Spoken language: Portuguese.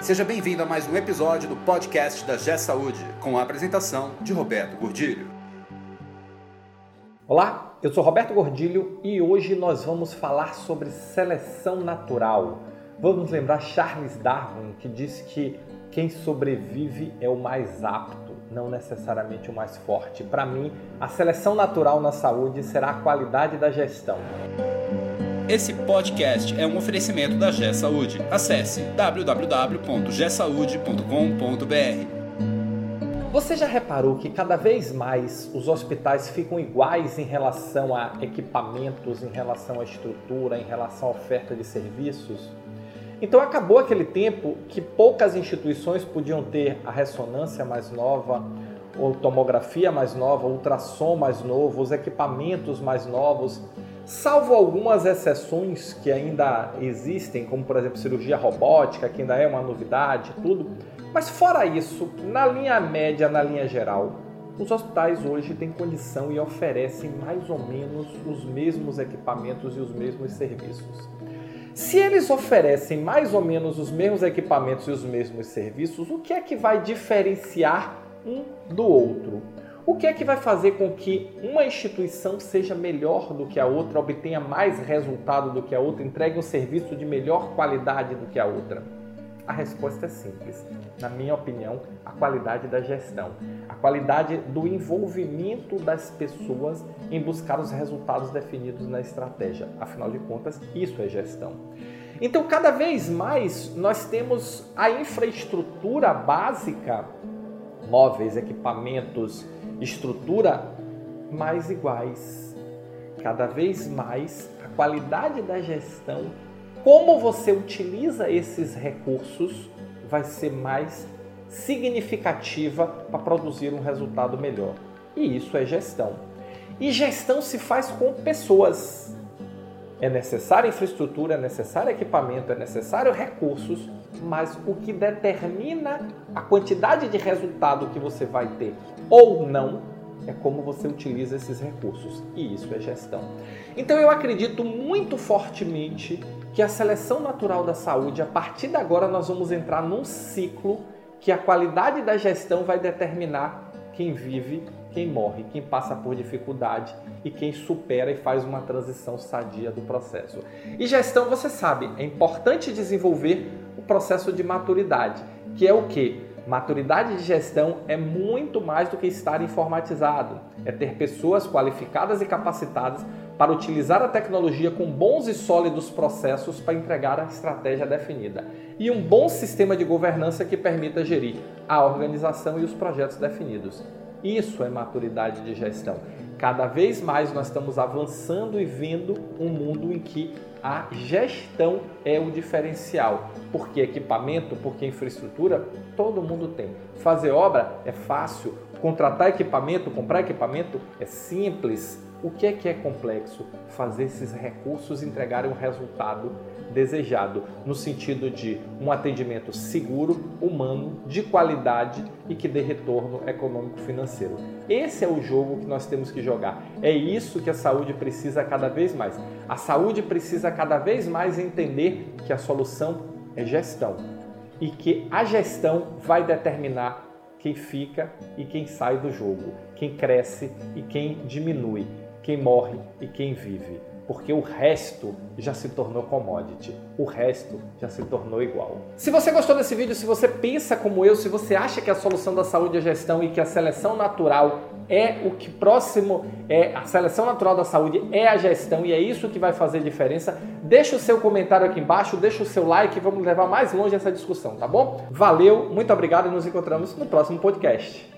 Seja bem-vindo a mais um episódio do podcast da G Saúde, com a apresentação de Roberto Gordilho. Olá, eu sou Roberto Gordilho e hoje nós vamos falar sobre seleção natural. Vamos lembrar Charles Darwin, que disse que quem sobrevive é o mais apto, não necessariamente o mais forte. Para mim, a seleção natural na saúde será a qualidade da gestão. Esse podcast é um oferecimento da G Saúde. Acesse www.gsaude.com.br. Você já reparou que cada vez mais os hospitais ficam iguais em relação a equipamentos, em relação à estrutura, em relação à oferta de serviços? Então acabou aquele tempo que poucas instituições podiam ter a ressonância mais nova, ou tomografia mais nova, ultrassom mais novo, os equipamentos mais novos Salvo algumas exceções que ainda existem, como por exemplo cirurgia robótica, que ainda é uma novidade, tudo. Mas fora isso, na linha média, na linha geral, os hospitais hoje têm condição e oferecem mais ou menos os mesmos equipamentos e os mesmos serviços. Se eles oferecem mais ou menos os mesmos equipamentos e os mesmos serviços, o que é que vai diferenciar um do outro? O que é que vai fazer com que uma instituição seja melhor do que a outra, obtenha mais resultado do que a outra, entregue um serviço de melhor qualidade do que a outra? A resposta é simples. Na minha opinião, a qualidade da gestão, a qualidade do envolvimento das pessoas em buscar os resultados definidos na estratégia. Afinal de contas, isso é gestão. Então, cada vez mais nós temos a infraestrutura básica, móveis, equipamentos, estrutura mais iguais. Cada vez mais a qualidade da gestão, como você utiliza esses recursos, vai ser mais significativa para produzir um resultado melhor. E isso é gestão. E gestão se faz com pessoas. É necessária infraestrutura, é necessário equipamento, é necessário recursos, mas o que determina a quantidade de resultado que você vai ter ou não é como você utiliza esses recursos. E isso é gestão. Então eu acredito muito fortemente que a seleção natural da saúde, a partir de agora, nós vamos entrar num ciclo que a qualidade da gestão vai determinar quem vive, quem morre, quem passa por dificuldade e quem supera e faz uma transição sadia do processo. E gestão, você sabe, é importante desenvolver o processo de maturidade, que é o que? Maturidade de gestão é muito mais do que estar informatizado, é ter pessoas qualificadas e capacitadas para utilizar a tecnologia com bons e sólidos processos para entregar a estratégia definida e um bom sistema de governança que permita gerir a organização e os projetos definidos. Isso é maturidade de gestão. Cada vez mais nós estamos avançando e vendo um mundo em que a gestão é o diferencial. Porque equipamento, porque infraestrutura, todo mundo tem. Fazer obra é fácil, contratar equipamento, comprar equipamento é simples. O que é que é complexo? Fazer esses recursos entregarem um resultado desejado, no sentido de um atendimento seguro, humano, de qualidade e que dê retorno econômico-financeiro. Esse é o jogo que nós temos que jogar. É isso que a saúde precisa cada vez mais. A saúde precisa cada vez mais entender que a solução é gestão e que a gestão vai determinar quem fica e quem sai do jogo, quem cresce e quem diminui, quem morre e quem vive porque o resto já se tornou commodity, o resto já se tornou igual. Se você gostou desse vídeo, se você pensa como eu, se você acha que a solução da saúde é gestão e que a seleção natural é o que próximo é a seleção natural da saúde é a gestão e é isso que vai fazer diferença, deixa o seu comentário aqui embaixo, deixa o seu like vamos levar mais longe essa discussão, tá bom? Valeu, muito obrigado e nos encontramos no próximo podcast.